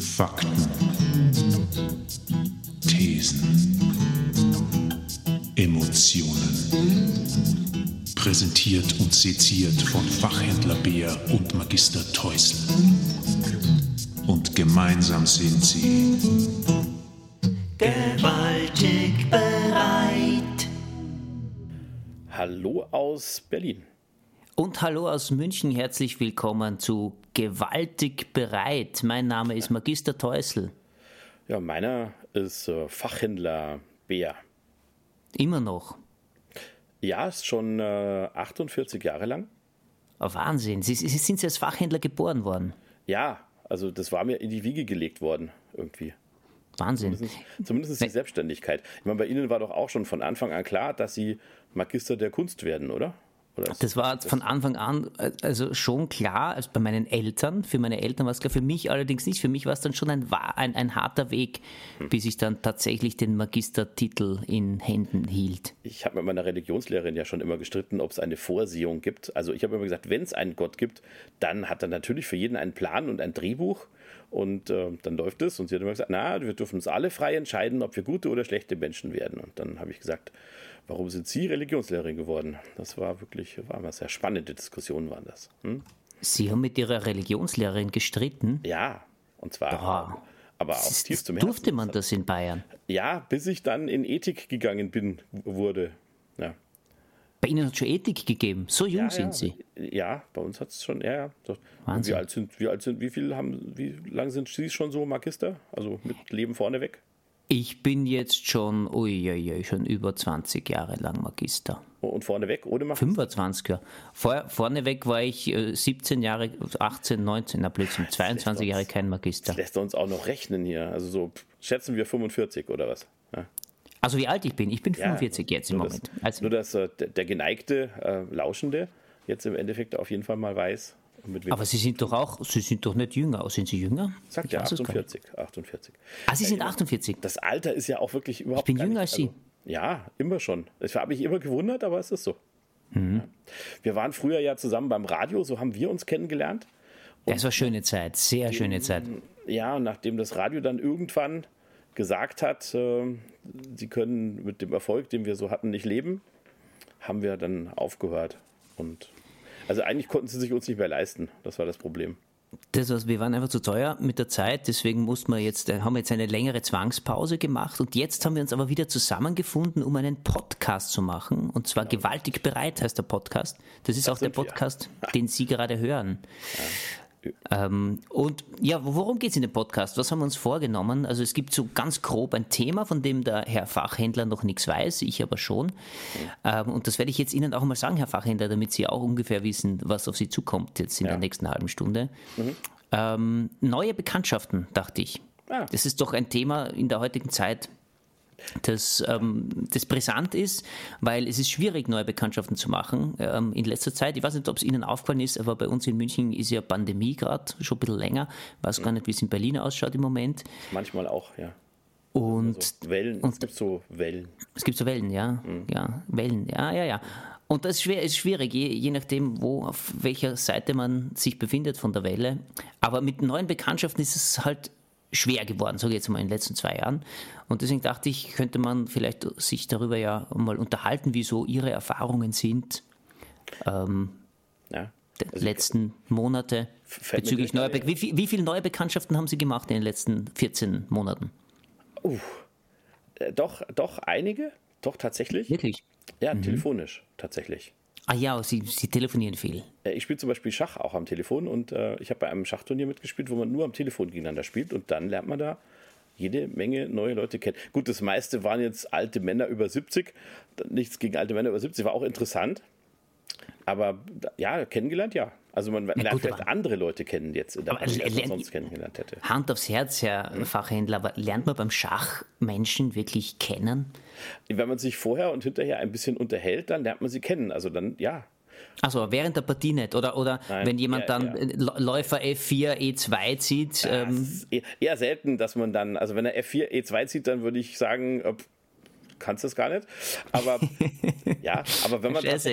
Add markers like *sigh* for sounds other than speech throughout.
Fakten, Thesen, Emotionen. Präsentiert und seziert von Fachhändler Beer und Magister Teusel. Und gemeinsam sind sie gewaltig bereit. Hallo aus Berlin. Und hallo aus München, herzlich willkommen zu Gewaltig bereit. Mein Name ist Magister Teusel. Ja, meiner ist äh, Fachhändler Bär. Immer noch. Ja, ist schon äh, 48 Jahre lang. Oh, Wahnsinn. Sie, Sie sind Sie als Fachhändler geboren worden. Ja, also das war mir in die Wiege gelegt worden, irgendwie. Wahnsinn. Zumindest, zumindest die Selbstständigkeit. Ich meine, bei Ihnen war doch auch schon von Anfang an klar, dass Sie Magister der Kunst werden, oder? Das war von Anfang an äh, also schon klar, also bei meinen Eltern. Für meine Eltern war es klar, für mich allerdings nicht. Für mich war es dann schon ein, ein, ein harter Weg, bis ich dann tatsächlich den Magistertitel in Händen hielt. Ich habe mit meiner Religionslehrerin ja schon immer gestritten, ob es eine Vorsehung gibt. Also ich habe immer gesagt, wenn es einen Gott gibt, dann hat er natürlich für jeden einen Plan und ein Drehbuch und äh, dann läuft es. Und sie hat immer gesagt, na, wir dürfen uns alle frei entscheiden, ob wir gute oder schlechte Menschen werden. Und dann habe ich gesagt, warum sind Sie Religionslehrerin geworden? Das war wirklich, war eine sehr spannende Diskussion, waren das. Hm? Sie haben mit Ihrer Religionslehrerin gestritten. Ja, und zwar, Boah. aber auch tief zum Herzen. Durfte man das in Bayern? Ja, bis ich dann in Ethik gegangen bin, wurde. Ja. Bei Ihnen hat es schon Ethik gegeben. So jung Ja, sind ja. Sie. Ja, bei uns hat es schon, ja, ja. Wahnsinn. Wie alt sind, wie alt sind, wie viel haben, wie lang sind Sie schon so Magister? Also mit Leben vorneweg? Ich bin jetzt schon, uiuiui, schon über 20 Jahre lang Magister. Und vorneweg ohne Magister? 25 Jahre. Vor, vorneweg war ich äh, 17 Jahre, 18, 19, na Blödsinn, 22 Jahre kein Magister. Lässt er uns auch noch rechnen hier. Also so schätzen wir 45 oder was? Ja. Also wie alt ich bin? Ich bin Ja, 45 jetzt im Moment. Das, Also, nur, dass äh, der, geneigte äh, Lauschende jetzt im Endeffekt auf jeden Fall mal weiß, aber Sie sind doch auch, Sie sind doch nicht jünger. Sind Sie jünger? sagt Ich ja weiß es gar nicht. 48, 48. Ah, Sie sind 48. Das Alter ist ja auch wirklich überhaupt bin gar jünger nicht, als Sie. ja, immer schon. Das habe ich immer gewundert, aber es ist so. Mhm. Ja. Wir waren früher ja zusammen beim Radio, so haben wir uns kennengelernt. Das war schöne Zeit, sehr schöne Zeit. Ja, und nachdem das Radio dann irgendwann gesagt hat, äh, sie können mit dem Erfolg, den wir so hatten, nicht leben, haben wir dann aufgehört. Und also eigentlich konnten sie sich uns nicht mehr leisten. Das war das Problem. Das war's, wir waren einfach zu teuer mit der Zeit, deswegen mussten wir jetzt, äh, haben wir jetzt eine längere Zwangspause gemacht und jetzt haben wir uns aber wieder zusammengefunden, um einen Podcast zu machen. Und zwar gewaltig bereit heißt der Podcast. Das ist auch der sind wir. Podcast, den Sie gerade hören. Ähm, und ja, worum geht es in dem Podcast? Was haben wir uns vorgenommen? Also es gibt so ganz grob ein Thema, von dem der Herr Fachhändler noch nichts weiß, ich aber schon. Ähm, und das werde ich jetzt Ihnen auch mal sagen, Herr Fachhändler, damit Sie auch ungefähr wissen, was auf Sie zukommt jetzt in Ja. der nächsten halben Stunde. Ähm, neue Bekanntschaften, dachte ich. Ah. Das ist doch ein Thema in der heutigen Zeit, das, ähm, das brisant ist, weil es ist schwierig, neue Bekanntschaften zu machen ähm, in letzter Zeit. Ich weiß nicht, ob es Ihnen aufgefallen ist, aber bei uns in München ist ja Pandemie gerade schon ein bisschen länger. Ich weiß gar nicht, wie es in Berlin ausschaut im Moment. Manchmal auch, ja. Und So Wellen, es gibt so Wellen. es gibt so Wellen, ja. Ja, Wellen, ja, ja, ja. Und das ist, schwer, ist schwierig, je, je nachdem, wo, auf welcher Seite man sich befindet von der Welle. Aber mit neuen Bekanntschaften ist es halt schwer geworden, sage ich jetzt mal in den letzten zwei Jahren. Und deswegen dachte ich, könnte man vielleicht sich darüber ja mal unterhalten, wie so Ihre Erfahrungen sind Ja. der Also, letzten Monate bezüglich neuer Be wie, viel- wie viele neue Bekanntschaften haben Sie gemacht in den letzten 14 Monaten? Äh, doch, doch einige, doch tatsächlich. Wirklich? Ja, telefonisch tatsächlich. Ah ja, Sie, Sie telefonieren viel. Äh, Ich spiele zum Beispiel Schach auch am Telefon und äh, ich habe bei einem Schachturnier mitgespielt, wo man nur am Telefon gegeneinander spielt und dann lernt man da jede Menge neue Leute kennen. Gut, das meiste waren jetzt alte Männer über 70. Nichts gegen alte Männer über 70, war auch interessant. Aber ja, kennengelernt, ja. Also man lernt gut, vielleicht andere Leute kennen jetzt in der Partie, als man sonst kennengelernt hätte. Hand aufs Herz, Herr Hm? Fachhändler, aber lernt man beim Schach Menschen wirklich kennen? Wenn man sich vorher und hinterher ein bisschen unterhält, dann lernt man sie kennen. Also dann, ja, Also während der Partie nicht. Oder, oder Nein, wenn jemand ja, dann L- Läufer F4, E2 zieht. Ähm, ist eher, eher selten, dass man dann, also wenn er F4, E2 zieht, dann würde ich sagen, kannst es gar nicht. Aber *laughs* ja, aber wenn man jetzt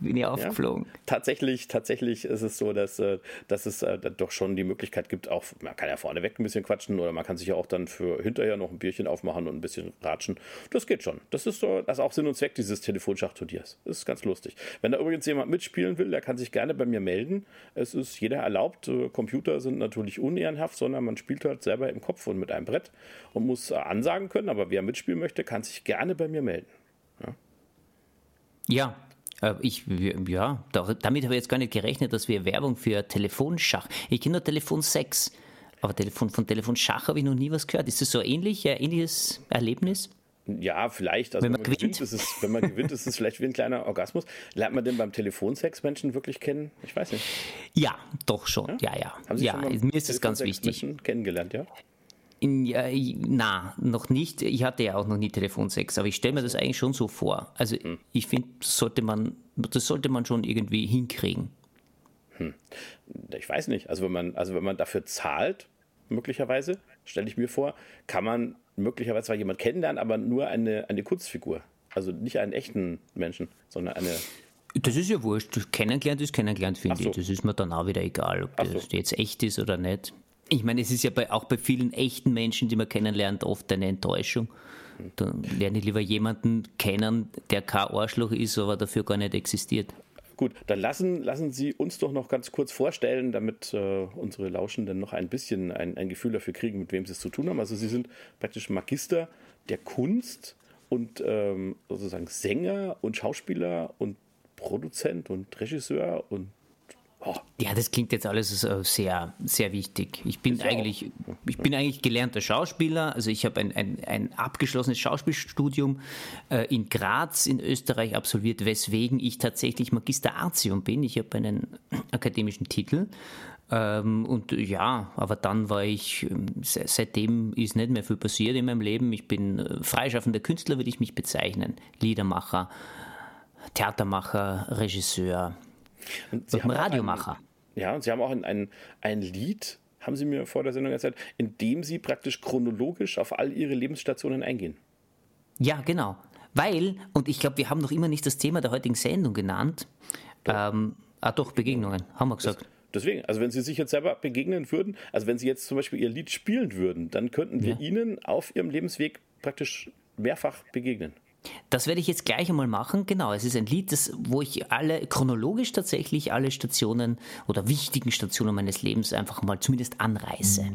bin ich aufgeflogen. Ja, tatsächlich, tatsächlich ist es so, dass, äh, dass es äh, doch schon die Möglichkeit gibt, auch, man kann ja vorneweg ein bisschen quatschen oder man kann sich ja auch dann für hinterher noch ein Bierchen aufmachen und ein bisschen ratschen. Das geht schon. Das ist so, das ist auch Sinn und Zweck dieses Telefonschach-Turniers. Das ist ganz lustig. Wenn da übrigens jemand mitspielen will, der kann sich gerne bei mir melden. Es ist jeder erlaubt. Äh, Computer sind natürlich unehrenhaft, sondern man spielt halt selber im Kopf und mit einem Brett und muss ansagen können. Aber wer mitspielen möchte, kann sich gerne bei mir melden. Ja, ja äh, ich, ja, damit habe ich jetzt gar nicht gerechnet, dass wir Werbung für Telefonschach. Ich kenne nur Telefon 6, aber Telefon, von Telefonschach habe ich noch nie was gehört. Ist das so ähnlich, ein ähnliches Erlebnis? Ja, vielleicht. Also wenn, man, wenn man gewinnt, gewinnt ist es, wenn man gewinnt, ist es vielleicht wie ein kleiner Orgasmus. Lernt man denn beim Telefonsex Menschen wirklich kennen? Ich weiß nicht. Ja, doch schon. Ja, ja. ja. Haben Sie ja, mir ist es ganz wichtig. Menschen kennengelernt, ja? In, ja, na, noch nicht. Ich hatte ja auch noch nie Telefonsex, aber ich stelle mir das eigentlich schon so vor. Also hm. ich finde, sollte man, das sollte man schon irgendwie hinkriegen. Hm. Ich weiß nicht. Also wenn man, also wenn man dafür zahlt, möglicherweise, stelle ich mir vor, kann man möglicherweise zwar jemand kennenlernen, aber nur eine, eine Kurzfigur. Also nicht einen echten Menschen, sondern eine das ist ja wurscht. Kennengelernt ist kennengelernt, finde so. ich. Das ist mir dann auch wieder egal, ob so. das jetzt echt ist oder nicht. Ich meine, es ist ja bei, auch bei vielen echten Menschen, die man kennenlernt, oft eine Enttäuschung. Dann lerne ich lieber jemanden kennen, der kein Arschloch ist, aber dafür gar nicht existiert. Gut, dann lassen, lassen Sie uns doch noch ganz kurz vorstellen, damit äh, unsere Lauschenden noch ein bisschen ein, ein Gefühl dafür kriegen, mit wem Sie es zu tun haben. Also Sie sind praktisch Magister der Kunst und ähm, sozusagen Sänger und Schauspieler und Produzent und Regisseur und Oh. Ja, das klingt jetzt alles sehr, sehr wichtig. Ich bin, eigentlich, ich bin eigentlich gelernter Schauspieler. Also ich habe ein, ein, ein abgeschlossenes Schauspielstudium äh, in Graz in Österreich absolviert, weswegen ich tatsächlich Magister Artium bin. Ich habe einen *clears throat* akademischen Titel. Ähm, und ja, aber dann war ich, ähm, seitdem ist nicht mehr viel passiert in meinem Leben. Ich bin äh, freischaffender Künstler, würde ich mich bezeichnen. Liedermacher, Theatermacher, Regisseur und Sie haben Radiomacher. Ein, ja, und Sie haben auch ein, ein, ein Lied, haben Sie mir vor der Sendung erzählt, in dem Sie praktisch chronologisch auf all Ihre Lebensstationen eingehen. Ja, genau. Weil, und ich glaube, wir haben noch immer nicht das Thema der heutigen Sendung genannt. Doch. Ähm, ah, doch, Begegnungen, haben wir gesagt. Das, deswegen, also wenn Sie sich jetzt selber begegnen würden, also wenn Sie jetzt zum Beispiel Ihr Lied spielen würden, dann könnten wir ja. Ihnen auf Ihrem Lebensweg praktisch mehrfach begegnen. Das werde ich jetzt gleich einmal machen. Genau, es ist ein Lied, das, wo ich alle, chronologisch tatsächlich alle Stationen oder wichtigen Stationen meines Lebens einfach mal zumindest anreiße.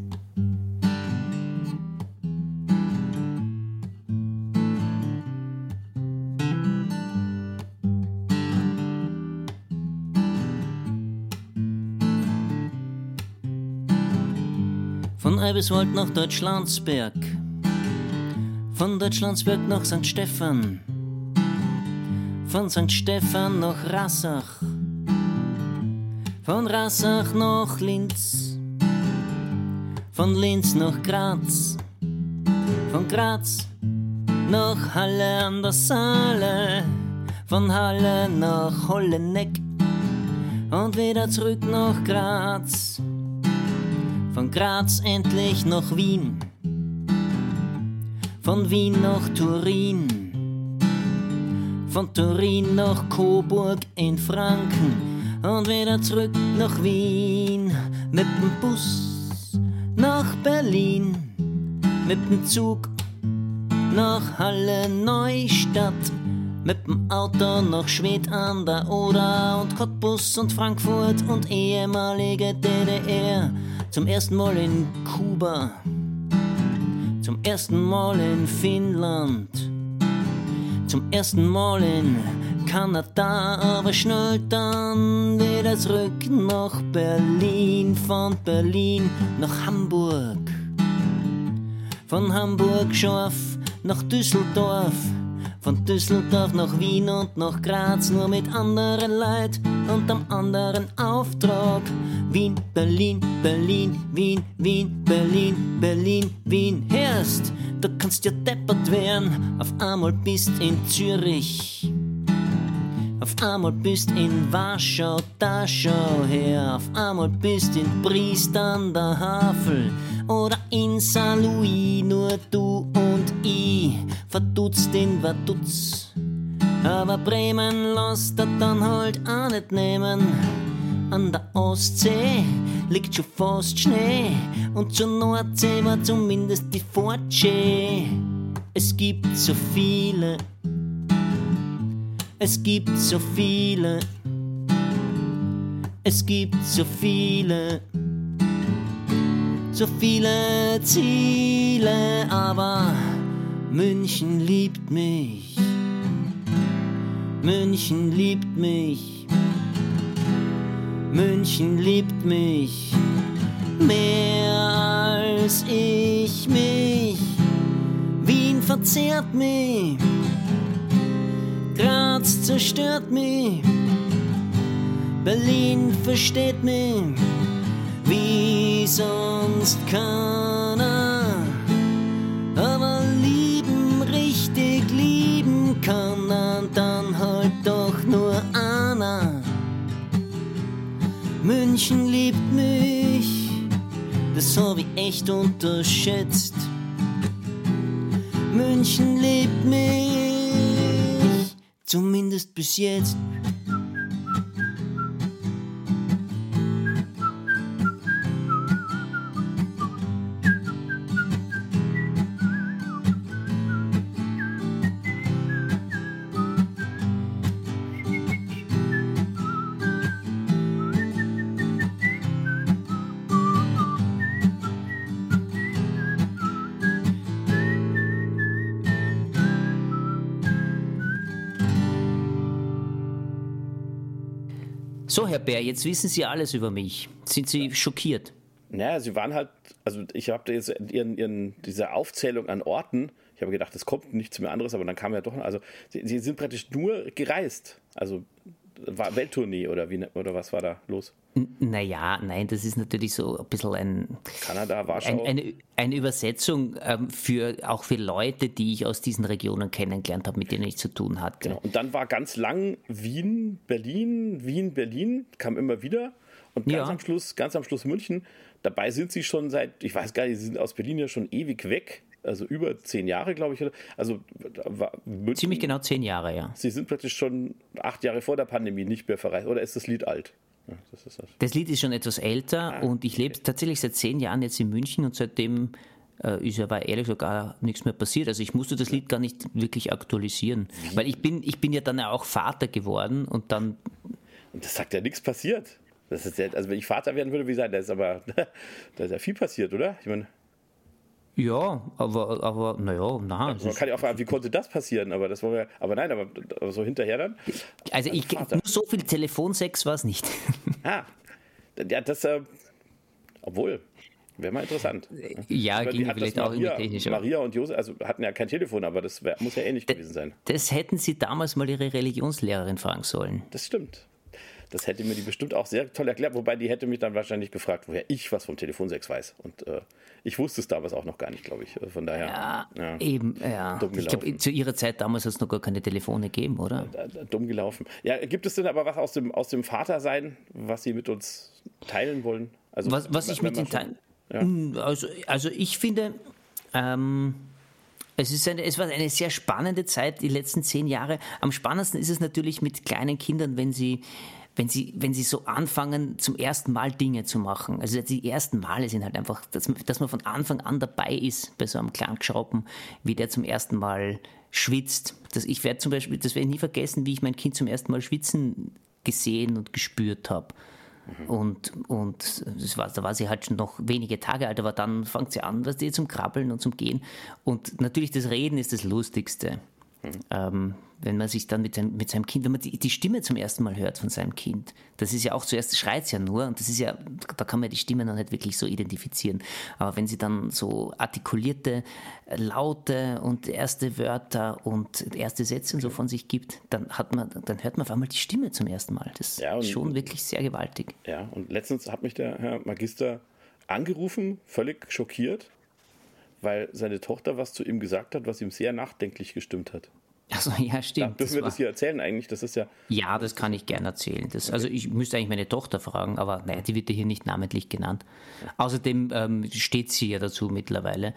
Von Eibiswald nach Deutschlandsberg von Deutschlandsberg nach St. Stephan, von St. Stephan nach Rassach, von Rassach nach Linz, von Linz nach Graz, von Graz nach Halle an der Saale, von Halle nach Holleneck. Und wieder zurück nach Graz, von Graz endlich nach Wien von Wien nach Turin, von Turin nach Coburg in Franken. Und wieder zurück nach Wien. Mit dem Bus nach Berlin, mit dem Zug nach Halle Neustadt. Mit dem Auto nach Schwedt an der Oder. Und Cottbus und Frankfurt und ehemalige DDR. Zum ersten Mal in Kuba zum ersten Mal in Finnland, zum ersten Mal in Kanada, aber schnell dann wieder zurück nach Berlin, von Berlin nach Hamburg, von Hamburg Schorf nach Düsseldorf, von Düsseldorf nach Wien und nach Graz, nur mit anderen Leid und am anderen Auftrag. Wien, Berlin, Berlin, Wien, Wien, Berlin, Berlin, Wien. Hörst, du kannst ja deppert werden, auf einmal bist in Zürich. Auf einmal bist in Warschau, da schau her. Auf einmal bist in Briest an der Havel oder in Saint Louis, nur du und ich. verdutzt in Vaduz. Aber Bremen lässt er dann halt auch nicht nehmen. An der Ostsee liegt schon fast Schnee und zur Nordsee war zumindest die Fortsche. Es gibt so viele, es gibt so viele, es gibt so viele, so viele Ziele, aber München liebt mich. München liebt mich. München liebt mich mehr als ich mich. Wien verzehrt mich. Graz zerstört mich. Berlin versteht mich wie sonst keiner. Aber lieben, richtig lieben kann er dann halt doch nur einer. München liebt mich, das hab ich echt unterschätzt. München liebt mich, zumindest bis jetzt. So, Herr Bär, jetzt wissen Sie alles über mich. Sind Sie schockiert? Naja, sie waren halt, also ich habe jetzt ihren, ihren, diese Aufzählung an Orten, ich habe gedacht, es kommt nichts mehr anderes, aber dann kam ja doch, also sie, sie sind praktisch nur gereist. Also war Welttournee oder wie oder was war da los? N naja, nein, das ist natürlich so ein bisschen ein. Kanada, Warschau. Ein, eine, eine Übersetzung ähm, für auch für Leute, die ich aus diesen Regionen kennengelernt habe, mit denen ich zu tun hatte. Genau. Und dann war ganz lang Wien, Berlin, Wien, Berlin, kam immer wieder. Und ganz Ja. am Schluss, ganz am Schluss München. Dabei sind sie schon seit, ich weiß gar nicht, sie sind aus Berlin ja schon ewig weg. Also über zehn Jahre, glaube ich. Also München, Ziemlich genau zehn Jahre, ja. Sie sind praktisch schon acht Jahre vor der Pandemie nicht mehr verreist. Oder ist das Lied alt? Ja, das ist das. Das Lied ist schon etwas älter und ich lebe tatsächlich seit zehn Jahren jetzt in München und seitdem äh, ist aber ehrlich gesagt gar nichts mehr passiert. Also ich musste das Lied gar nicht wirklich aktualisieren, weil ich bin, ich bin ja dann ja auch Vater geworden und dann Und das sagt ja nichts passiert. Das ist ja, also wenn ich Vater werden würde, wie sagen, da ist aber *laughs* da ist ja viel passiert, oder? Ich meine, ja, aber aber naja, na, man kann ja auch fragen, wie konnte das passieren? Aber das wollen wir, aber nein, aber, aber so hinterher dann. also ich nur so viel Telefonsex war es nicht. *laughs* Ah, ja, das, äh, obwohl, wäre mal interessant. ja, Weil ging vielleicht auch Maria, technisch. Maria und Josef, also hatten ja kein Telefon, aber das wär, muss ja ähnlich gewesen sein. Das hätten Sie damals mal Ihre Religionslehrerin fragen sollen. Das stimmt. Das hätte mir die bestimmt auch sehr toll erklärt, wobei die hätte mich dann wahrscheinlich gefragt, woher ich was vom Telefonsex weiß. Und äh, ich wusste es damals auch noch gar nicht, glaube ich. Äh, Von daher. Ja, Ja. eben, ja. Dumm Ich glaube, zu Ihrer Zeit damals hat es noch gar keine Telefone gegeben, oder? Da- dumm gelaufen. Ja, gibt es denn aber was aus dem, aus dem Vatersein, was Sie mit uns teilen wollen? Also, Was, was ich mit man den schon- Teilen. Also, also ich finde, ähm, es, ist eine, es war eine sehr spannende Zeit, die letzten zehn Jahre. Am spannendsten ist es natürlich mit kleinen Kindern, wenn sie, wenn sie, wenn sie so anfangen, zum ersten Mal Dinge zu machen. Also die ersten Male sind halt einfach, dass, man- dass man von Anfang an dabei ist bei so einem kleinen Geschrauben, wie der zum ersten Mal schwitzt. Das, ich werde zum Beispiel, das werde ich nie vergessen, wie ich mein Kind zum ersten Mal schwitzen gesehen und gespürt habe. Und, und das war, da war sie halt schon noch wenige Tage alt, aber dann fängt sie an, was die zum Krabbeln und zum Gehen. Und natürlich das Reden ist das Lustigste. Ähm, wenn man sich dann mit seinem, mit seinem Kind, wenn man die, die Stimme zum ersten Mal hört von seinem Kind, das ist ja auch zuerst schreit ja nur und das ist ja, da kann man die Stimme noch nicht wirklich so identifizieren. Aber wenn sie dann so artikulierte Laute und erste Wörter und erste Sätze und so von sich gibt, dann hat man, dann hört man auf einmal die Stimme zum ersten Mal. Das Ja, ist schon wirklich sehr gewaltig. Ja, und letztens hat mich der Herr Magister angerufen, völlig schockiert, weil seine Tochter was zu ihm gesagt hat, was ihm sehr nachdenklich gestimmt hat. Also ja, stimmt. Dürfen wir das hier erzählen eigentlich? Das ist ja. Ja, das kann ich gerne erzählen. Das, also ich müsste eigentlich meine Tochter fragen, aber naja, die wird ja hier nicht namentlich genannt. Außerdem ähm, steht sie ja dazu mittlerweile.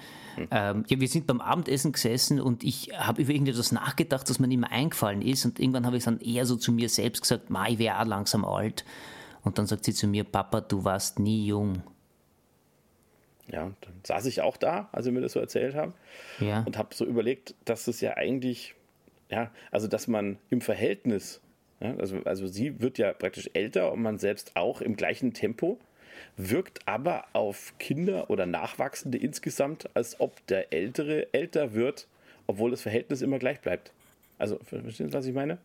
Ähm, ja, wir sind beim Abendessen gesessen und ich habe über irgendetwas nachgedacht, das mir nicht mehr eingefallen ist. Und irgendwann habe ich dann eher so zu mir selbst gesagt, Ma, ich wäre auch langsam alt. Und dann sagt sie zu mir, Papa, du warst nie jung. Ja, dann saß ich auch da, als sie mir das so erzählt haben. Ja. Und habe so überlegt, dass es ja eigentlich, ja, also dass man im Verhältnis, ja, also, also sie wird ja praktisch älter und man selbst auch im gleichen Tempo, wirkt aber auf Kinder oder Nachwachsende insgesamt, als ob der Ältere älter wird, obwohl das Verhältnis immer gleich bleibt. Also, verstehen Sie, was ich meine?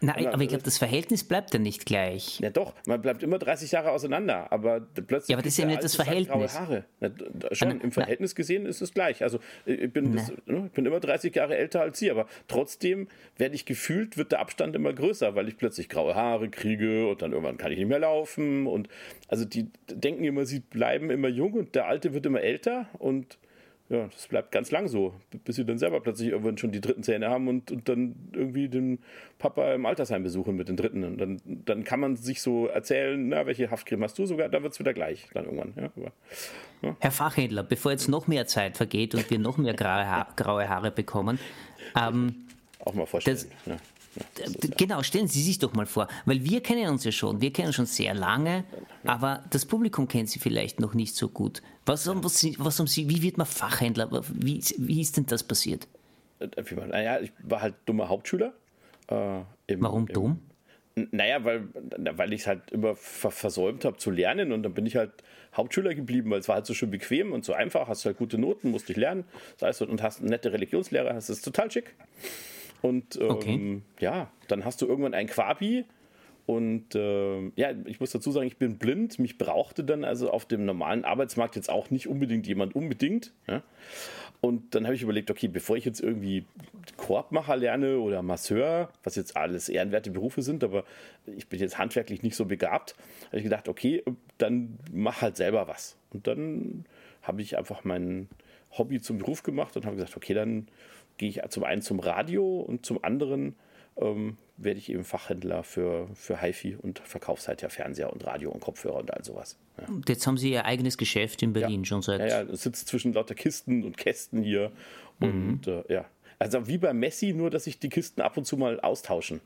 Nein, aber ich glaube, das Verhältnis bleibt ja nicht gleich. Ja doch, man bleibt immer 30 Jahre auseinander, aber plötzlich. Ja, aber das ist ja nicht das Verhältnis. Graue Haare. Na, schon Na, im na. Verhältnis gesehen ist es gleich. Also ich bin, das, ne, ich bin immer 30 Jahre älter als Sie, aber trotzdem werde ich gefühlt, wird der Abstand immer größer, weil ich plötzlich graue Haare kriege und dann irgendwann kann ich nicht mehr laufen. Und also die denken immer, sie bleiben immer jung und der Alte wird immer älter und ja, das bleibt ganz lang so, bis sie dann selber plötzlich irgendwann schon die dritten Zähne haben und, und dann irgendwie den Papa im Altersheim besuchen mit den dritten. Und dann, dann kann man sich so erzählen, na, welche Haftcreme hast du sogar, dann wird es wieder gleich dann irgendwann. Ja, aber, Herr Fachhändler, bevor jetzt noch mehr Zeit vergeht und wir noch mehr graue, ha graue Haare bekommen, ähm, auch mal vorstellen. Das- ja. Genau, stellen Sie sich doch mal vor, weil wir kennen uns ja schon, wir kennen schon sehr lange, aber das Publikum kennt Sie vielleicht noch nicht so gut. Was, was, was haben Sie, wie wird man Fachhändler? Wie, wie ist denn das passiert? Äh, Naja, ich war halt dummer Hauptschüler. Äh, im, Warum im, dumm? Naja, weil, weil ich es halt immer ver versäumt habe zu lernen und dann bin ich halt Hauptschüler geblieben, weil es war halt so schön bequem und so einfach, hast halt gute Noten, musst dich lernen, das heißt, und hast eine nette Religionslehrer, das ist total schick. Und ähm, Okay. ja, dann hast du irgendwann ein Quabi und ähm, ja, ich muss dazu sagen, ich bin blind, mich brauchte dann also auf dem normalen Arbeitsmarkt jetzt auch nicht unbedingt jemand unbedingt. Ja? Und dann habe ich überlegt, okay, bevor ich jetzt irgendwie Korbmacher lerne oder Masseur, was jetzt alles ehrenwerte Berufe sind, aber ich bin jetzt handwerklich nicht so begabt, habe ich gedacht, okay, dann mach halt selber was. Und dann habe ich einfach mein Hobby zum Beruf gemacht und habe gesagt, okay, dann gehe ich zum einen zum Radio und zum anderen ähm, werde ich eben Fachhändler für, für HiFi und verkaufe halt ja Fernseher und Radio und Kopfhörer und all sowas. Ja. Und Jetzt haben Sie Ihr eigenes Geschäft in Berlin schon seit. Ja, ja, sitzt zwischen lauter Kisten und Kästen hier. Und äh, ja. Also wie bei Messi, nur dass sich die Kisten ab und zu mal austauschen.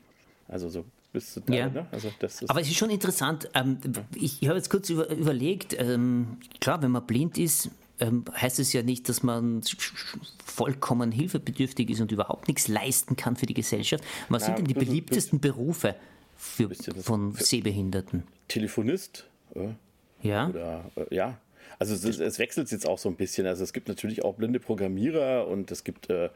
Also so bis zu Ja. ne? Also das ist Aber es ist schon interessant. Ähm, ich habe jetzt kurz über, überlegt, ähm, klar, wenn man blind ist, ähm, heißt es ja nicht, dass man vollkommen hilfebedürftig ist und überhaupt nichts leisten kann für die Gesellschaft. Was sind denn die beliebtesten Berufe für, von Sehbehinderten? Telefonist. Äh, Ja? Oder äh, ja. Also es, es wechselt jetzt auch so ein bisschen. Also es gibt natürlich auch blinde Programmierer und es gibt äh,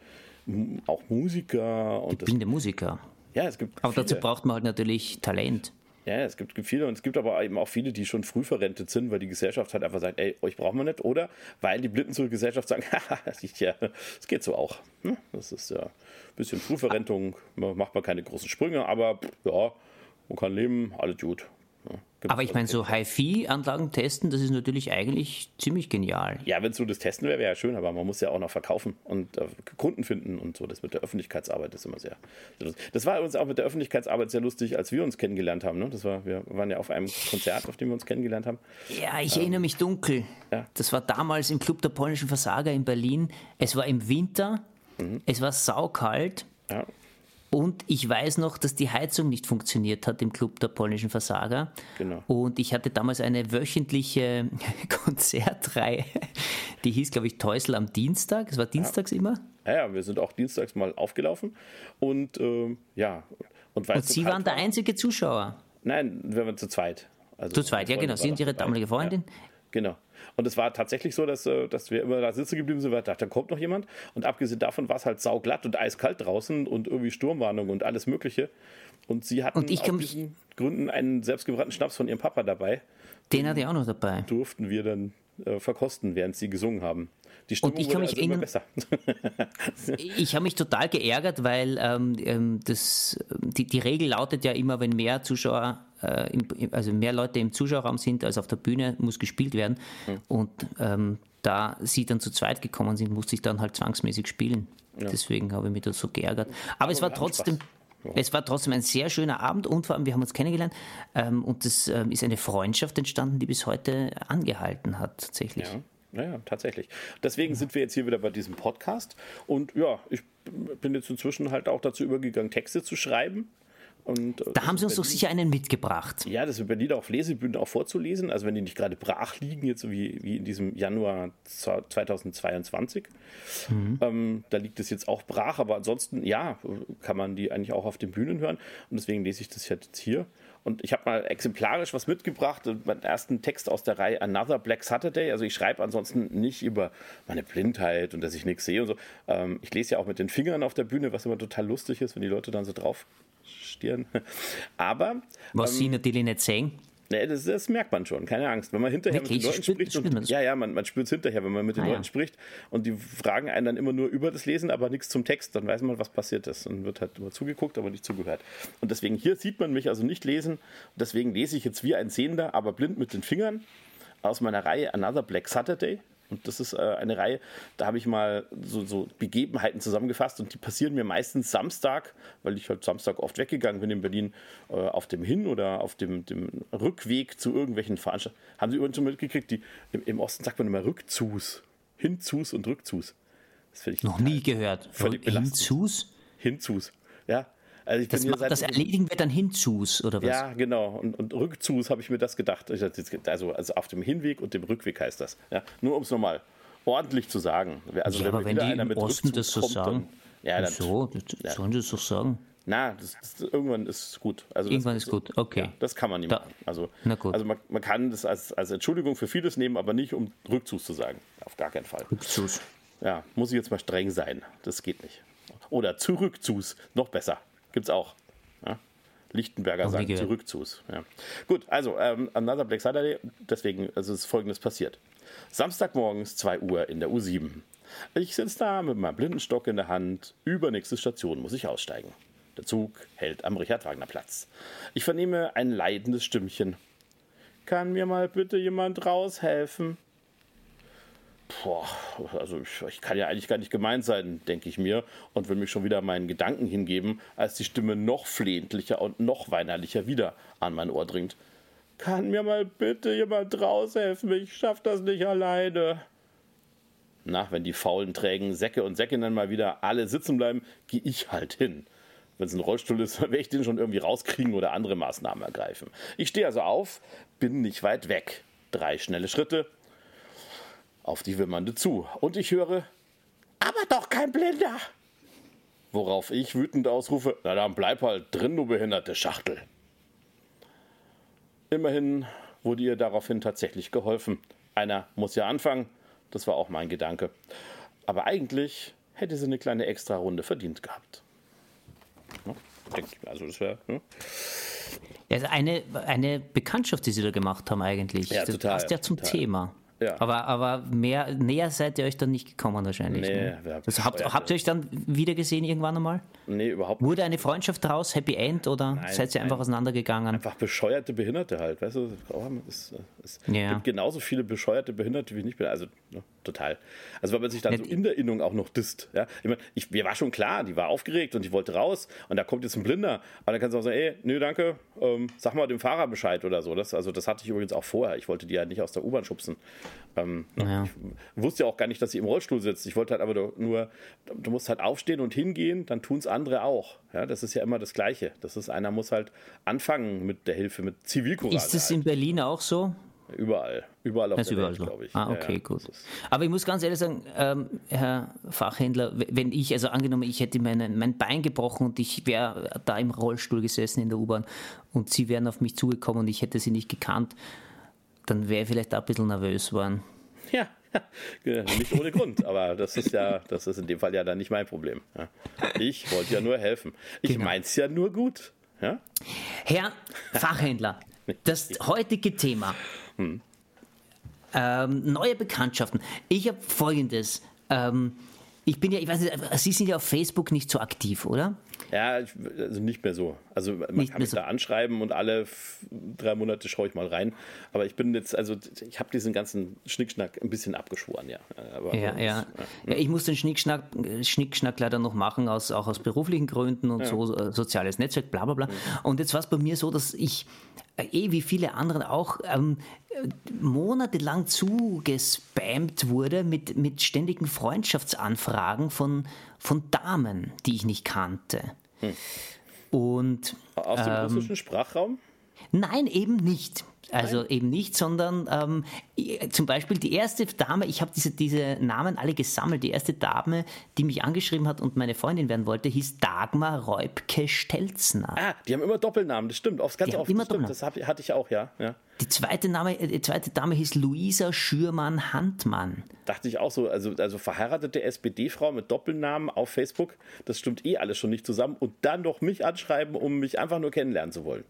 auch Musiker und Blinde Musiker. ja, es gibt Aber dazu viele. braucht man halt natürlich Talent. Ja, es gibt viele und es gibt aber eben auch viele, die schon früh verrentet sind, weil die Gesellschaft halt einfach sagt, ey, euch brauchen wir nicht. Oder weil die Blinden zur Gesellschaft sagen, *laughs* ist ja, geht so auch. Hm? Das ist ja ein bisschen Frühverrentung, macht man keine großen Sprünge, aber ja, man kann leben, alles gut. Aber ich meine, so HiFi-Anlagen testen, das ist natürlich eigentlich ziemlich genial. Ja, wenn es so das Testen wäre, wäre ja schön, aber man muss ja auch noch verkaufen und äh, Kunden finden und so. Das mit der Öffentlichkeitsarbeit ist immer sehr, sehr lustig. Das war uns auch mit der Öffentlichkeitsarbeit sehr lustig, als wir uns kennengelernt haben. Ne? Das war, wir waren ja auf einem Konzert, auf dem wir uns kennengelernt haben. Ja, ich erinnere mich dunkel. ja. Das war damals im Club der polnischen Versager in Berlin. Es war im Winter, es war saukalt Ja. Und ich weiß noch, dass die Heizung nicht funktioniert hat im Club der polnischen Versager. Genau. Und ich hatte damals eine wöchentliche *laughs* Konzertreihe, die hieß, glaube ich, Teusel am Dienstag. Es war dienstags immer. Ja, ja, wir sind auch dienstags mal aufgelaufen und ähm, ja. Und, Und Sie waren der einzige Zuschauer. Nein, wir waren zu zweit. Also Zu zweit, ja genau. Sie und war Ihre damalige Freundin. Ja, genau. Und es war tatsächlich so, dass, äh, dass wir immer da sitzen geblieben sind, weil ich dachte, da kommt noch jemand. Und abgesehen davon war es halt sauglatt und eiskalt draußen und irgendwie Sturmwarnung und alles Mögliche. Und sie hatten Und ich aus diesen Gründen einen selbstgebrannten Schnaps von ihrem Papa dabei. Den hatte ich auch noch dabei. Durften wir dann äh, verkosten, während sie gesungen haben. Die Stimmung ich kann wurde mich also immer besser. Ich habe mich total geärgert, weil ähm, ähm, das, die, die Regel lautet ja immer, wenn mehr Zuschauer, äh, im, also mehr Leute im Zuschauerraum sind als auf der Bühne, muss gespielt werden. Und ähm, da sie dann zu zweit gekommen sind, musste ich dann halt zwangsmäßig spielen. Deswegen habe ich mich da so geärgert. Aber, es war trotzdem, Spaß. es war trotzdem ein sehr schöner Abend und vor allem, wir haben uns kennengelernt ähm, und es ähm, ist eine Freundschaft entstanden, die bis heute angehalten hat, tatsächlich. Ja, ja, tatsächlich. Deswegen sind wir jetzt hier wieder bei diesem Podcast. Und ja, ich bin jetzt inzwischen halt auch dazu übergegangen, Texte zu schreiben. Und, äh, Da haben sie uns doch sicher einen mitgebracht. Ja, das in Berlin auf Lesebühnen auch vorzulesen. Also wenn die nicht gerade brach liegen, jetzt so wie, wie in diesem Januar 2022. Ähm, da liegt es jetzt auch brach, aber ansonsten, ja, kann man die eigentlich auch auf den Bühnen hören. Und deswegen lese ich das jetzt hier. Und ich habe mal exemplarisch was mitgebracht, meinen ersten Text aus der Reihe Another Black Saturday. Also ich schreibe ansonsten nicht über meine Blindheit und dass ich nichts sehe und so. Ähm, ich lese ja auch mit den Fingern auf der Bühne, was immer total lustig ist, wenn die Leute dann so drauf stieren. *laughs* Aber Was Ähm, sie natürlich nicht sehen. Nee, das, das merkt man schon, keine Angst. Wenn man hinterher Wirklich? mit den Leuten Spürt- spricht, spürt und, ja, ja, man, man spürt es hinterher, wenn man mit den Ah, ja. Leuten spricht und die fragen einen dann immer nur über das Lesen, aber nichts zum Text, dann weiß man, was passiert ist und wird halt immer zugeguckt, aber nicht zugehört. Und deswegen hier sieht man mich also nicht lesen, und deswegen lese ich jetzt wie ein Sehender, aber blind mit den Fingern aus meiner Reihe Another Black Saturday. Und das ist äh, eine Reihe, da habe ich mal so, so Begebenheiten zusammengefasst und die passieren mir meistens Samstag, weil ich halt Samstag oft weggegangen bin in Berlin, äh, auf dem Hin- oder auf dem, dem Rückweg zu irgendwelchen Veranstaltungen. Haben Sie übrigens schon mitgekriegt, die, im, im Osten sagt man immer Rückzus. Hinzus und Rückzus. Das finde ich Noch nie gehört. Hinzus? Hinzus. Ja. Also Das, bin hier ma- seit das erledigen wir dann hinzus, oder was? ja, genau. Und, und Rückzus habe ich mir das gedacht. Also, also auf dem Hinweg und dem Rückweg heißt das. Ja, nur um es nochmal ordentlich zu sagen. Also Ja, aber mir wenn die im Osten Rückzug das so kommt, sagen, Dann, ja, dann, so, das, sollen sie das doch sagen. na, das, das, irgendwann ist gut. Also Irgendwann das, ist gut, okay. Ja, das kann man nicht Da- machen. Also, also man, man kann das als, als Entschuldigung für vieles nehmen, aber nicht um Rückzus zu sagen. Auf gar keinen Fall. Rückzus. Ja, muss ich jetzt mal streng sein. Das geht nicht. Oder zurückzus, noch besser. Gibt's auch. Ja? Lichtenberger sagen gehört. zurückzus. Ja. Gut, also ähm, Another Black Saturday, deswegen also ist folgendes passiert. Samstagmorgens 2 Uhr in der U7. Ich sitze da mit meinem Blindenstock in der Hand. Übernächste Station muss ich aussteigen. Der Zug hält am Richard-Wagner-Platz. Ich vernehme ein leidendes Stimmchen. Kann mir mal bitte jemand raushelfen? Boah, also ich, ich kann ja eigentlich gar nicht gemeint sein, denke ich mir, und will mich schon wieder meinen Gedanken hingeben, als die Stimme noch flehentlicher und noch weinerlicher wieder an mein Ohr dringt. Kann mir mal bitte jemand raushelfen? Ich schaff das nicht alleine. Na, wenn die faulen, trägen Säcke und Säckinnen mal wieder alle sitzen bleiben, gehe ich halt hin. Wenn es ein Rollstuhl ist, *laughs* werde ich den schon irgendwie rauskriegen oder andere Maßnahmen ergreifen. Ich stehe also auf, bin nicht weit weg. Drei schnelle Schritte, auf die Wimmernde zu. Und ich höre, aber doch kein Blinder. Worauf ich wütend ausrufe, na dann bleib halt drin, du behinderte Schachtel. Immerhin wurde ihr daraufhin tatsächlich geholfen. Einer muss ja anfangen, das war auch mein Gedanke. Aber eigentlich hätte sie eine kleine Extra-Runde verdient gehabt. Also das wäre. Ne? Also eine, eine Bekanntschaft, die sie da gemacht haben eigentlich. Ja, das total, passt ja zum total. Thema. Ja. Aber, aber mehr, näher seid ihr euch dann nicht gekommen wahrscheinlich. Nee, ne? also habt, habt ihr euch dann wieder gesehen irgendwann einmal? Nee, überhaupt nicht. Wurde eine Freundschaft daraus, Happy End oder seid ihr einfach nein. auseinandergegangen? einfach bescheuerte Behinderte halt, weißt du? Es, es Ja. gibt genauso viele bescheuerte Behinderte wie nicht. Also ne, total. Also weil man sich dann Ja, so in der Innung auch noch disst. Ja? Ich meine, ich, mir war schon klar, die war aufgeregt und die wollte raus und da kommt jetzt ein Blinder. Aber dann kannst du auch sagen, ey, nö, danke, ähm, sag mal dem Fahrer Bescheid oder so. Das, also das hatte ich übrigens auch vorher. Ich wollte die ja nicht aus der U-Bahn schubsen. Ähm, ne, Ja. Ich wusste ja auch gar nicht, dass sie im Rollstuhl sitzt. Ich wollte halt aber nur, du musst halt aufstehen und hingehen, dann tun es andere auch. Ja, das ist ja immer das Gleiche. Das ist, einer muss halt anfangen mit der Hilfe, mit Zivilcourage. Ist das halt. in Berlin auch so? Überall. Überall auf Das der überall Welt, glaube ich. Ah, okay, ja, gut. Aber ich muss ganz ehrlich sagen, ähm, Herr Fachhändler, wenn ich, also angenommen, ich hätte mein, mein Bein gebrochen und ich wäre da im Rollstuhl gesessen in der U-Bahn und Sie wären auf mich zugekommen und ich hätte Sie nicht gekannt, dann wäre ich vielleicht auch ein bisschen nervös geworden. Ja, ja, *laughs* nicht ohne Grund, aber das ist ja, das ist in dem Fall ja dann nicht mein Problem. Ja. Ich wollte ja nur helfen. Ich Genau. mein's ja nur gut. Ja? Herr Fachhändler, das heutige Thema. Ähm, neue Bekanntschaften. Ich habe folgendes. Ähm, Ich bin ja, ich weiß nicht, Sie sind ja auf Facebook nicht so aktiv, oder? Ja, ich, also nicht mehr so. Also man Nicht kann mich so. da anschreiben und alle drei Monate schaue ich mal rein. Aber ich bin jetzt, also ich habe diesen ganzen Schnickschnack ein bisschen abgeschworen, ja. Aber Ja, ja. ja ich muss den Schnickschnack, Schnickschnack leider noch machen, aus, auch aus beruflichen Gründen und so, äh, soziales Netzwerk, bla bla bla. Und jetzt war es bei mir so, dass ich, äh, eh wie viele andere auch, ähm, äh, monatelang zugespammt wurde mit, mit ständigen Freundschaftsanfragen von, von Damen, die ich nicht kannte. Und Aus dem russischen Sprachraum? Nein, eben nicht. Also eben nicht, sondern ähm, ich- zum Beispiel die erste Dame, ich habe diese, diese Namen alle gesammelt. Die erste Dame, die mich angeschrieben hat und meine Freundin werden wollte, hieß Dagmar Reubke-Stelzner. Ah, die haben immer Doppelnamen, das stimmt. Aufs ganz Die haben oft, immer das stimmt. Doppelnamen. Das hab, hatte ich auch, ja. ja. Die zweite, Name, äh, die zweite Dame hieß Luisa Schürmann-Handmann. Dachte ich auch so, also, also verheiratete SPD-Frau mit Doppelnamen auf Facebook, das stimmt eh alles schon nicht zusammen. Und dann noch mich anschreiben, um mich einfach nur kennenlernen zu wollen.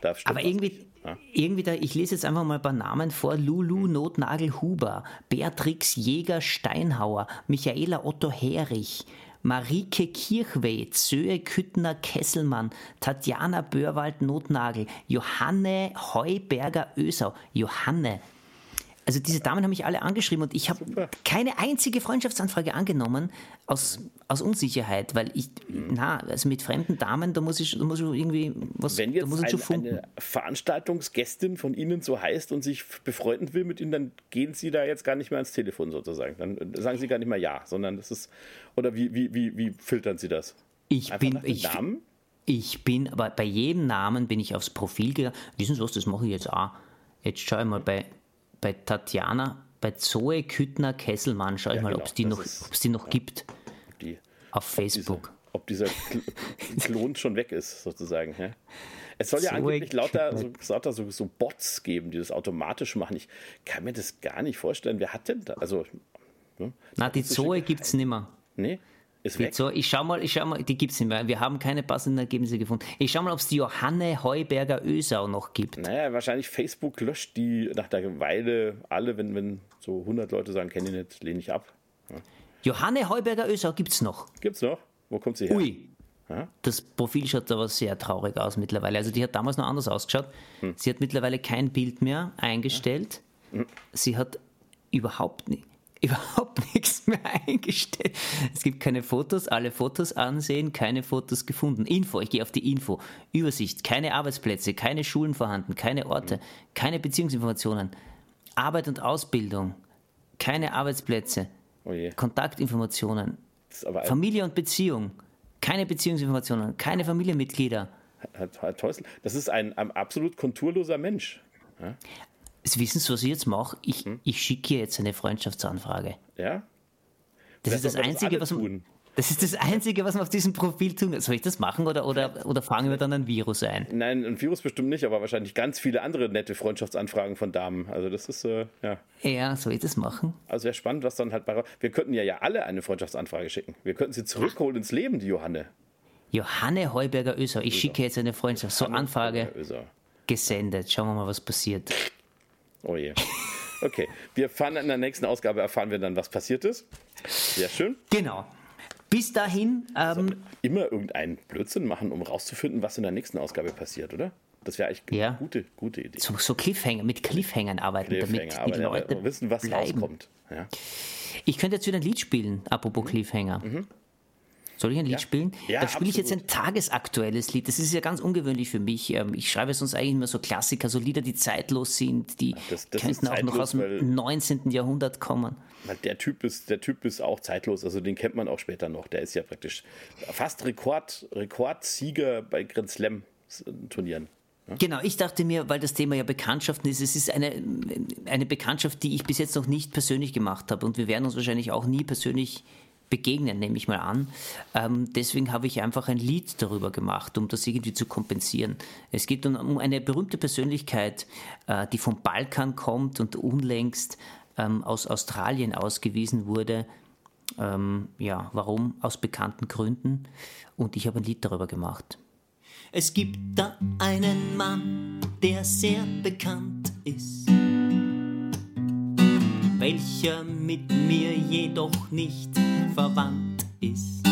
Da stimmt Aber irgendwie. Ja. irgendwie da, ich lese jetzt einfach mal ein paar Namen vor. Lulu Notnagel Huber, Beatrix Jäger Steinhauer, Michaela Otto Herich, Marike Kirchweh, Söe Küttner Kesselmann, Tatjana Börwald Notnagel, Johanne Heuberger Ösau, Johanne. Also diese Damen haben mich alle angeschrieben und ich habe keine einzige Freundschaftsanfrage angenommen aus, aus Unsicherheit, weil ich, Mhm. na, also mit fremden Damen, da muss ich, da muss ich irgendwie was, Wenn da jetzt muss ich schon ein, funken. eine Veranstaltungsgästin von Ihnen so heißt und sich befreunden will mit Ihnen, dann gehen Sie da jetzt gar nicht mehr ans Telefon sozusagen. Dann sagen Sie gar nicht mehr ja, sondern das ist, oder wie, wie, wie, wie filtern Sie das? Ich Einfach bin, ich, Namen? ich bin, aber bei jedem Namen bin ich aufs Profil gegangen. Wissen Sie was, das mache ich jetzt auch. Jetzt schaue ich mal bei, bei Tatjana, bei Zoe Küttner Kesselmann, schaue ich Ja, mal, genau, ob es die, noch- die noch gibt Die, auf Facebook. ob dieser *laughs* Kl Klon schon weg ist, sozusagen. Ja? Es soll ja angeblich lauter, so, lauter so, so Bots geben, die das automatisch machen. Ich kann mir das gar nicht vorstellen. Wer hat denn da? Also, Na, die Zoe gibt es nicht mehr. nee, ist weg. Zoe, ich schau mal, ich schau mal, die gibt es nicht mehr. Wir haben keine passenden Ergebnisse gefunden. Ich schau mal, ob es die Johanne Heuberger Ösau noch gibt. Naja, wahrscheinlich Facebook löscht die nach der Weile alle, wenn, wenn so 100 Leute sagen, kenne ich nicht, lehne ich ab. Johanne Heuberger Ösau gibt es noch. Gibt's noch? Wo kommt sie her? Ui. Ja? Das Profil schaut aber sehr traurig aus mittlerweile. Also die hat damals noch anders ausgeschaut. Hm. Sie hat mittlerweile kein Bild mehr eingestellt. Hm. Sie hat überhaupt, ni- überhaupt *laughs* nichts mehr eingestellt. Es gibt keine Fotos, alle Fotos ansehen, keine Fotos gefunden. Info, ich gehe auf die Info. Übersicht, keine Arbeitsplätze, keine Schulen vorhanden, keine Orte, Hm. keine Beziehungsinformationen. Arbeit und Ausbildung, keine Arbeitsplätze, Oh. Kontaktinformationen, Familie und Beziehung. Keine Beziehungsinformationen, keine Familienmitglieder. Herr, Herr Teusel, das ist ein, ein absolut konturloser Mensch. Wissen Sie, was ich jetzt mache? Ich, Hm? ich schicke ihr jetzt eine Freundschaftsanfrage. Ja? Das Das ist das Einzige, was man, das ist das Einzige, was man auf diesem Profil tun kann. Soll ich das machen oder, oder, oder fangen wir dann ein Virus ein? Nein, ein Virus bestimmt nicht, aber wahrscheinlich ganz viele andere nette Freundschaftsanfragen von Damen. Also das ist, äh, ja. Ja, soll ich das machen? Also sehr spannend, was dann halt bei. Wir könnten ja ja alle eine Freundschaftsanfrage schicken. Wir könnten sie zurückholen ins Leben, die Johanne. Johanne Heuberger Ösau, ich schicke jetzt eine Freundschaft. So, Anfrage gesendet. Schauen wir mal, was passiert. Oh je. Okay, wir erfahren in der nächsten Ausgabe erfahren wir dann, was passiert ist. Sehr schön. Genau. Bis dahin, ähm, Immer irgendeinen Blödsinn machen, um rauszufinden, was in der nächsten Ausgabe passiert, oder? Das wäre eigentlich Ja. eine gute, gute Idee. so, so Cliffhanger, mit Cliffhangern arbeiten, damit Cliffhanger, die aber ja, Leute wir wissen, was bleiben. rauskommt. Ja. Ich könnte jetzt wieder ein Lied spielen, apropos Cliffhanger. Soll ich ein Lied. Ja. spielen? Ja, Dann spiele ich jetzt ein tagesaktuelles Lied. Das ist ja ganz ungewöhnlich für mich. Ähm, Ich schreibe sonst eigentlich immer so Klassiker, so Lieder, die zeitlos sind, die das- das könnten ist auch noch zeitlos, aus dem weil- 19. Jahrhundert kommen. Der Typ, ist, der Typ ist auch zeitlos, also den kennt man auch später noch. Der ist ja praktisch fast Rekord, Rekordsieger bei Grand Slam Turnieren. Genau, ich dachte mir, weil das Thema ja Bekanntschaften ist, es ist eine, eine Bekanntschaft, die ich bis jetzt noch nicht persönlich gemacht habe und wir werden uns wahrscheinlich auch nie persönlich begegnen, nehme ich mal an. Ähm, deswegen habe ich einfach ein Lied darüber gemacht, um das irgendwie zu kompensieren. Es geht um, eine berühmte Persönlichkeit, äh, die vom Balkan kommt und unlängst ähm, aus Australien ausgewiesen wurde. Ähm, ja, warum? Aus bekannten Gründen. Und ich habe ein Lied darüber gemacht. Es gibt da einen Mann, der sehr bekannt ist, welcher mit mir jedoch nicht verwandt ist.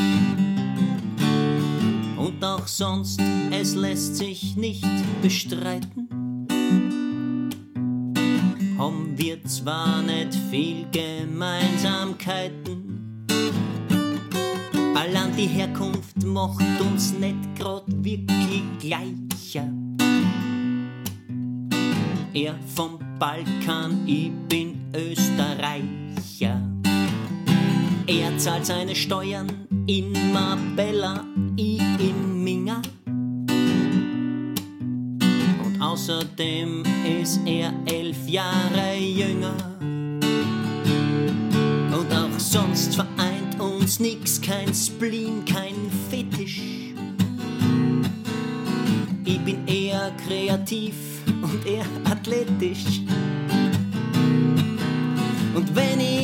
Und auch sonst, es lässt sich nicht bestreiten. Haben wir zwar nicht viel Gemeinsamkeiten, allein die Herkunft macht uns nicht grad wirklich gleicher. Er vom Balkan, ich bin Österreicher. Er zahlt seine Steuern in Marbella, ich in Minga. Und außerdem ist er elf Jahre jünger. Und auch sonst vereint uns nix, kein Spleen, kein Fetisch. Ich bin eher kreativ und eher athletisch. Und wenn ich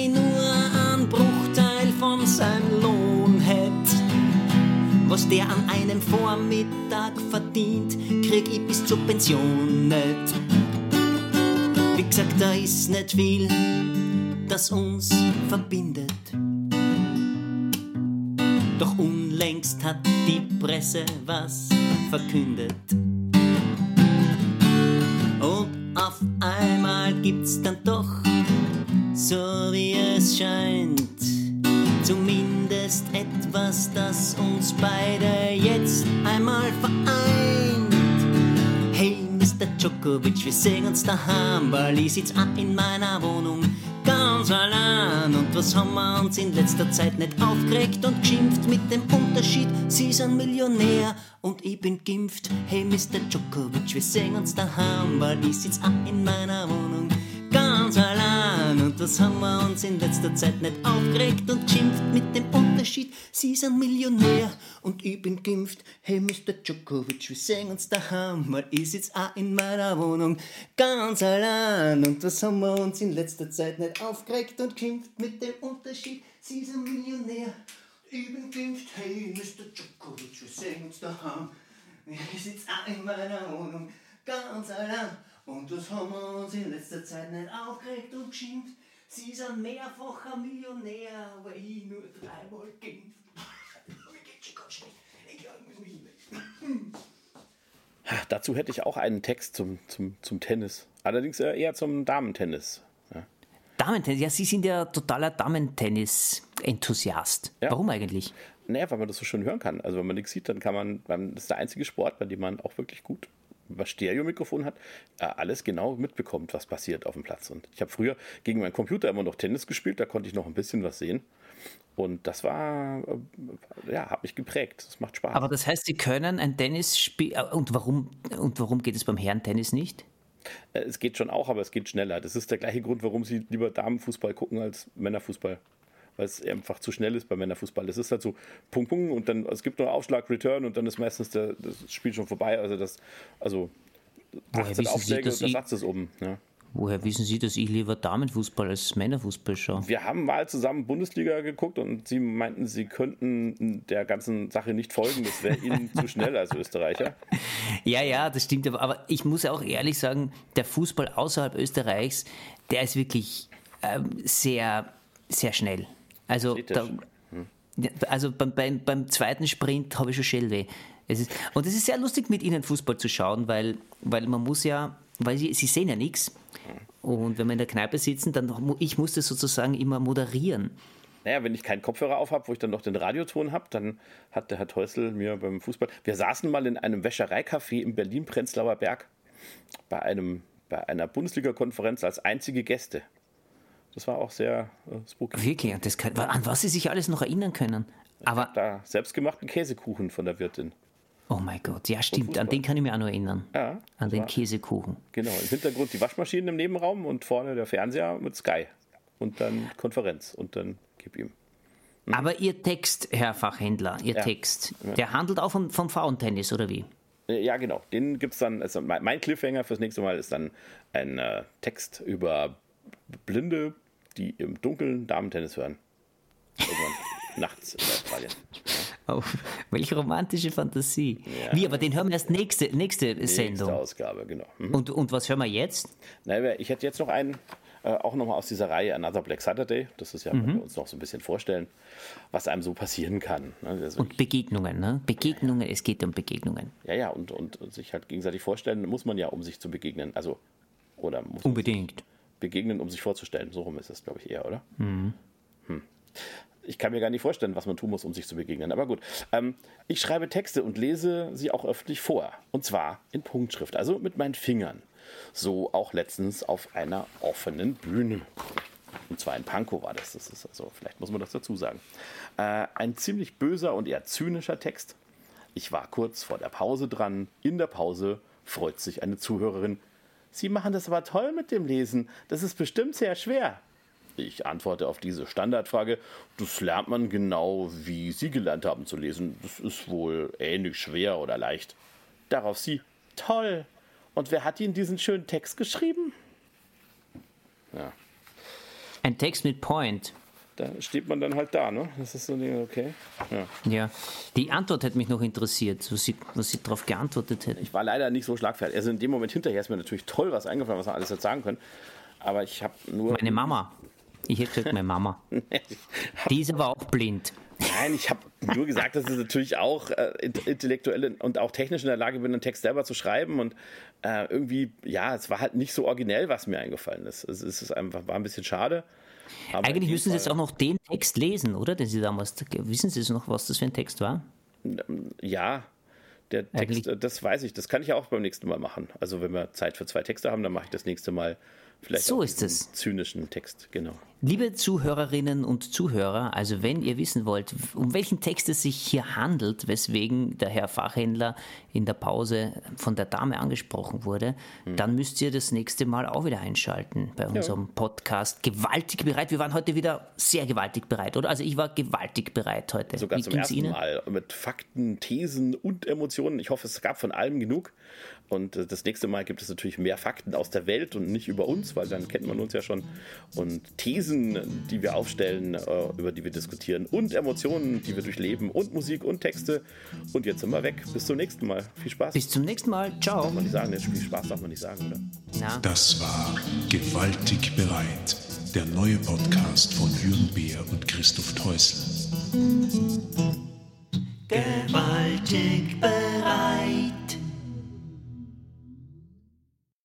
der an einem Vormittag verdient, krieg ich bis zur Pension nicht. Wie gesagt, da ist nicht viel, das uns verbindet. Doch unlängst hat die Presse was verkündet. Und auf einmal gibt's dann Mr. Djokovic, wir sehen uns daheim, weil ich sitz auch in meiner Wohnung ganz allein. Und was haben wir uns in letzter Zeit nicht aufgeregt und geschimpft mit dem Unterschied? Sie ein Millionär und ich bin geimpft. Hey, Mr. Djokovic, wir sehen uns daheim, weil ich sitz auch in meiner Wohnung ganz allein. Und was haben wir uns in letzter Zeit nicht aufgeregt und geschimpft mit dem Unterschied? Sie ein Millionär und ich bin geimpft. Hey, Mr. Djokovic, wir sehen uns daheim, weil ich sitz auch in meiner Wohnung ganz allein. Und was haben wir uns in letzter Zeit nicht aufgeregt und geschimpft mit dem Unterschied? Sie ein Millionär. Ich bin geimpft. Hey, Mr. Djokovic, wir sehen uns daheim. Ich sitz auch in meiner Wohnung ganz allein. Und das haben wir uns in letzter Zeit nicht aufgeregt und geschimpft. Sie ist ein mehrfacher Millionär, aber ich nur dreimal geimpft. Dazu hätte ich auch einen Text zum, zum, zum Tennis. Allerdings eher zum Damentennis. Ja. Damentennis, ja, Sie sind ja totaler Damentennis-Enthusiast. Ja. Warum eigentlich? Naja, weil man das so schön hören kann. Also wenn man nichts sieht, dann kann man- das ist der einzige Sport, bei dem man auch wirklich gut was Stereo-Mikrofon hat, äh, alles genau mitbekommt, was passiert auf dem Platz. Und ich habe früher gegen meinen Computer immer noch Tennis gespielt, da konnte ich noch ein bisschen was sehen. Und das war, äh, ja, hat mich geprägt. Das macht Spaß. Aber das heißt, Sie können ein Tennisspiel. äh, Und warum, und warum geht es beim Herrentennis nicht? Äh, Es geht schon auch, aber es geht schneller. Das ist der gleiche Grund, warum sie lieber Damenfußball gucken als Männerfußball. Weil es einfach zu schnell ist bei Männerfußball. Das ist halt so Punkt, Punkt und dann, es gibt nur Aufschlag, Return und dann ist meistens der, das Spiel schon vorbei. Also das, also Woher 18 wissen Sie, Aufschläge dass und der Satz ist oben. Ja. Woher wissen Sie, dass ich lieber Damenfußball als Männerfußball schaue? Wir haben mal zusammen Bundesliga geguckt und sie meinten, sie könnten der ganzen Sache nicht folgen. Das wäre ihnen zu schnell als Österreicher. *laughs* Ja, ja, das stimmt. Aber, aber ich muss auch ehrlich sagen, der Fußball außerhalb Österreichs, der ist wirklich ähm, sehr, sehr schnell. Also, da, ja, also beim, beim, beim zweiten Sprint habe ich schon Schellweh. Es ist, und es ist sehr lustig, mit ihnen Fußball zu schauen, weil, weil man muss ja, weil sie, sie sehen ja nichts. Und wenn wir in der Kneipe sitzen, dann ich muss das sozusagen immer moderieren. Naja, wenn ich keinen Kopfhörer auf habe, wo ich dann noch den Radioton habe, dann hat der Herr Teusel mir beim Fußball. Wir saßen mal in einem Wäschereicafé in Berlin-Prenzlauer Berg bei, einem, bei einer Bundesliga-Konferenz als einzige Gäste. Das war auch sehr äh, spooky. Wirklich, das kann, an was sie sich alles noch erinnern können. Aber, Da selbstgemachten Käsekuchen von der Wirtin. oh mein Gott, ja stimmt, an den kann ich mich auch noch erinnern. Ja, An den Käsekuchen. Genau, im Hintergrund die Waschmaschinen im Nebenraum und vorne der Fernseher mit Sky. Und dann Konferenz und dann gib ihm. Aber Ihr Text, Herr Fachhändler, Ihr Ja. Text, der handelt auch vom, vom Frauentennis, oder wie? Äh, Ja, genau. Den gibt es dann, also mein mein Cliffhanger fürs nächste Mal ist dann ein äh, Text über Blinde, die im Dunkeln Damentennis hören. Irgendwann *laughs* nachts in Australien. *laughs* Oh, welche romantische Fantasie. Ja. Wie, aber den hören wir erst nächste, nächste Nächste Sendung. Ausgabe, genau. Mhm. Und, und was hören wir jetzt? Na, ich hätte jetzt noch einen, äh, auch nochmal aus dieser Reihe Another Black Saturday. Das ist ja, wenn wir uns noch so ein bisschen vorstellen, was einem so passieren kann. Ne? Und Begegnungen, ne? Begegnungen, es geht um Begegnungen. Ja, ja, und, und sich halt gegenseitig vorstellen muss man ja, um sich zu begegnen. Also, oder muss man Unbedingt. Begegnen, um sich vorzustellen. So rum ist es, glaube ich, eher, oder? Hm. Ich kann mir gar nicht vorstellen, was man tun muss, um sich zu begegnen. Aber gut. Ähm, ich schreibe Texte und lese sie auch öffentlich vor. Und zwar in Punktschrift, also mit meinen Fingern. So auch letztens auf einer offenen Bühne. Und zwar in Pankow war das. Das ist also, vielleicht muss man das dazu sagen. Äh, ein ziemlich böser und eher zynischer Text. Ich war kurz vor der Pause dran. In der Pause freut sich eine Zuhörerin. Sie machen das aber toll mit dem Lesen. Das ist bestimmt sehr schwer. Ich antworte auf diese Standardfrage. Das lernt man genau, wie Sie gelernt haben zu lesen. Das ist wohl ähnlich schwer oder leicht. Darauf sie. Toll. Und wer hat Ihnen diesen schönen Text geschrieben? Ja, Ein Text mit Point. Da steht man dann halt da, ne? Das ist so ein Ding, okay. Ja. Ja. Die Antwort hätte mich noch interessiert, was sie, was sie darauf geantwortet hätte. Ich war leider nicht so schlagfertig. Also in dem Moment hinterher ist mir natürlich toll was eingefallen, was man alles hätte sagen können. Aber ich habe nur. Meine Mama. Ich hätte gesagt, meine Mama. Die ist aber auch blind. Nein, ich habe nur gesagt, dass ich natürlich auch äh, int- intellektuell und auch technisch in der Lage bin, einen Text selber zu schreiben. Und äh, irgendwie, ja, es war halt nicht so originell, was mir eingefallen ist. Es, es ist einfach, war ein bisschen schade. Aber Eigentlich müssen Sie jetzt Fall- auch noch den Text lesen, oder? Den Sie damals. Wissen Sie noch, was das für ein Text war? Ja, der Text, Eigentlich- äh, das weiß ich. Das kann ich auch beim nächsten Mal machen. Also wenn wir Zeit für zwei Texte haben, dann mache ich das nächste Mal vielleicht So ist es. zynischen Text. Genau. Liebe Zuhörerinnen und Zuhörer, also wenn ihr wissen wollt, um welchen Text es sich hier handelt, weswegen der Herr Fachhändler in der Pause von der Dame angesprochen wurde, Hm. dann müsst ihr das nächste Mal auch wieder einschalten bei unserem Podcast. Gewaltig bereit. Wir waren heute wieder sehr gewaltig bereit, oder? Also ich war gewaltig bereit heute. Sogar Wie zum ersten Ihnen? Mal mit Fakten, Thesen und Emotionen. Ich hoffe, es gab von allem genug. Und äh, das nächste Mal gibt es natürlich mehr Fakten aus der Welt und nicht über uns, weil dann kennt man uns ja schon. Und Thesen, die wir aufstellen, äh, über die wir diskutieren. Und Emotionen, die wir durchleben. Und Musik und Texte. Und jetzt sind wir weg. Bis zum nächsten Mal. Viel Spaß. Bis zum nächsten Mal. Ciao. Darf man nicht sagen, ne? viel Spaß darf man nicht sagen, oder? Na. Das war Gewaltig bereit, der neue Podcast von Jürgen Beer und Christoph Teusel. Gewaltig bereit.